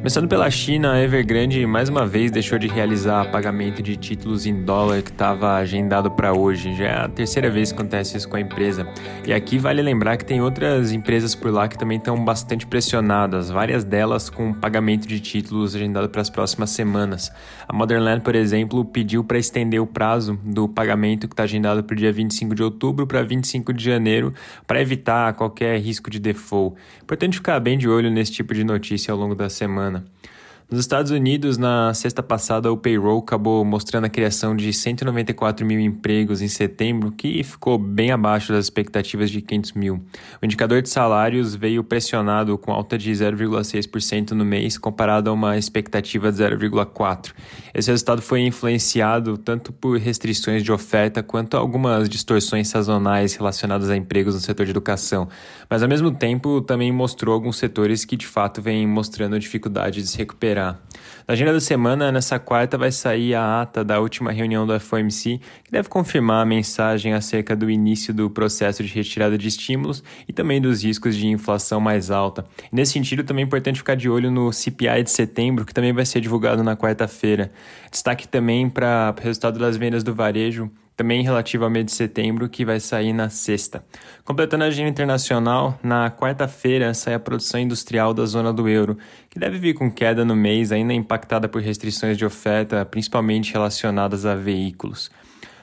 Começando pela China, a Evergrande mais uma vez deixou de realizar pagamento de títulos em dólar que estava agendado para hoje. Já é a terceira vez que acontece isso com a empresa. E aqui vale lembrar que tem outras empresas por lá que também estão bastante pressionadas, várias delas com pagamento de títulos agendado para as próximas semanas. A Modernland, por exemplo, pediu para estender o prazo do pagamento que está agendado para o dia 25 de outubro para 25 de janeiro para evitar qualquer risco de default. Importante ficar bem de olho nesse tipo de notícia ao longo da semana. semana. Nos Estados Unidos, na sexta passada, o payroll acabou mostrando a criação de 194 mil empregos em setembro, que ficou bem abaixo das expectativas de 500 mil. O indicador de salários veio pressionado com alta de 0,6% no mês, comparado a uma expectativa de 0,4%. Esse resultado foi influenciado tanto por restrições de oferta quanto algumas distorções sazonais relacionadas a empregos no setor de educação, mas ao mesmo tempo também mostrou alguns setores que de fato vêm mostrando dificuldade de se recuperar na agenda da semana, nessa quarta, vai sair a ata da última reunião do FOMC, que deve confirmar a mensagem acerca do início do processo de retirada de estímulos e também dos riscos de inflação mais alta. E nesse sentido, também é importante ficar de olho no CPI de setembro, que também vai ser divulgado na quarta-feira. Destaque também para o resultado das vendas do varejo, também relativo ao mês de setembro, que vai sair na sexta. Completando a agenda internacional, na quarta-feira sai a produção industrial da zona do euro, que deve vir com queda no mês, ainda impactada por restrições de oferta, principalmente relacionadas a veículos.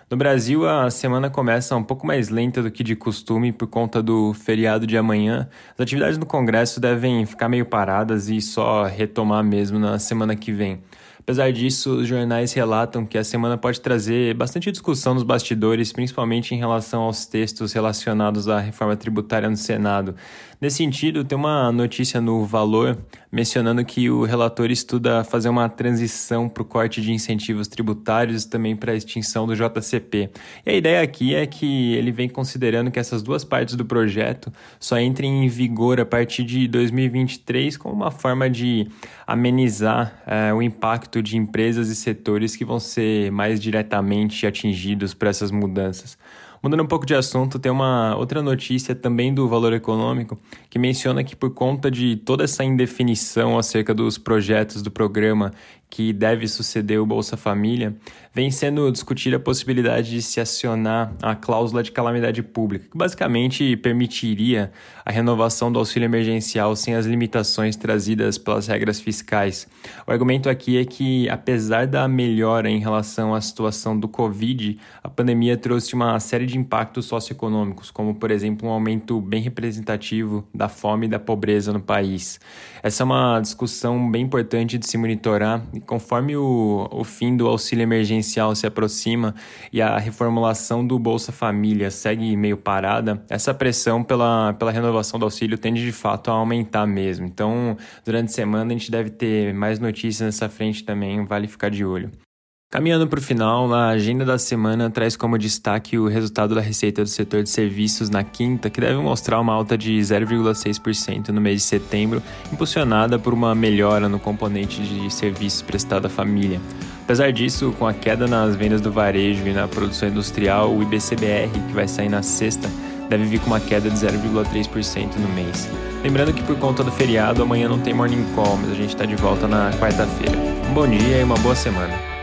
No Brasil, a semana começa um pouco mais lenta do que de costume por conta do feriado de amanhã. As atividades no Congresso devem ficar meio paradas e só retomar mesmo na semana que vem. Apesar disso, os jornais relatam que a semana pode trazer bastante discussão nos bastidores, principalmente em relação aos textos relacionados à reforma tributária no Senado. Nesse sentido, tem uma notícia no Valor mencionando que o relator estuda fazer uma transição para o corte de incentivos tributários e também para a extinção do JCP. E a ideia aqui é que ele vem considerando que essas duas partes do projeto só entrem em vigor a partir de 2023 como uma forma de amenizar é, o impacto de empresas e setores que vão ser mais diretamente atingidos por essas mudanças. Mudando um pouco de assunto, tem uma outra notícia também do Valor Econômico que menciona que por conta de toda essa indefinição acerca dos projetos do programa que deve suceder o Bolsa Família, vem sendo discutida a possibilidade de se acionar a cláusula de calamidade pública, que basicamente permitiria a renovação do auxílio emergencial sem as limitações trazidas pelas regras fiscais. O argumento aqui é que, apesar da melhora em relação à situação do Covid, a pandemia trouxe uma série de impactos socioeconômicos, como, por exemplo, um aumento bem representativo da fome e da pobreza no país. Essa é uma discussão bem importante de se monitorar conforme o, o fim do auxílio emergencial se aproxima e a reformulação do Bolsa Família segue meio parada, essa pressão pela, pela renovação do auxílio tende de fato a aumentar mesmo. Então, durante a semana a gente deve ter mais notícias nessa frente também, vale ficar de olho. Caminhando para o final, a agenda da semana traz como destaque o resultado da receita do setor de serviços na quinta, que deve mostrar uma alta de 0,6% no mês de setembro, impulsionada por uma melhora no componente de serviços prestado à família. Apesar disso, com a queda nas vendas do varejo e na produção industrial, o IBCBR, que vai sair na sexta, deve vir com uma queda de 0,3% no mês. Lembrando que por conta do feriado, amanhã não tem morning call, mas a gente está de volta na quarta-feira. Um bom dia e uma boa semana.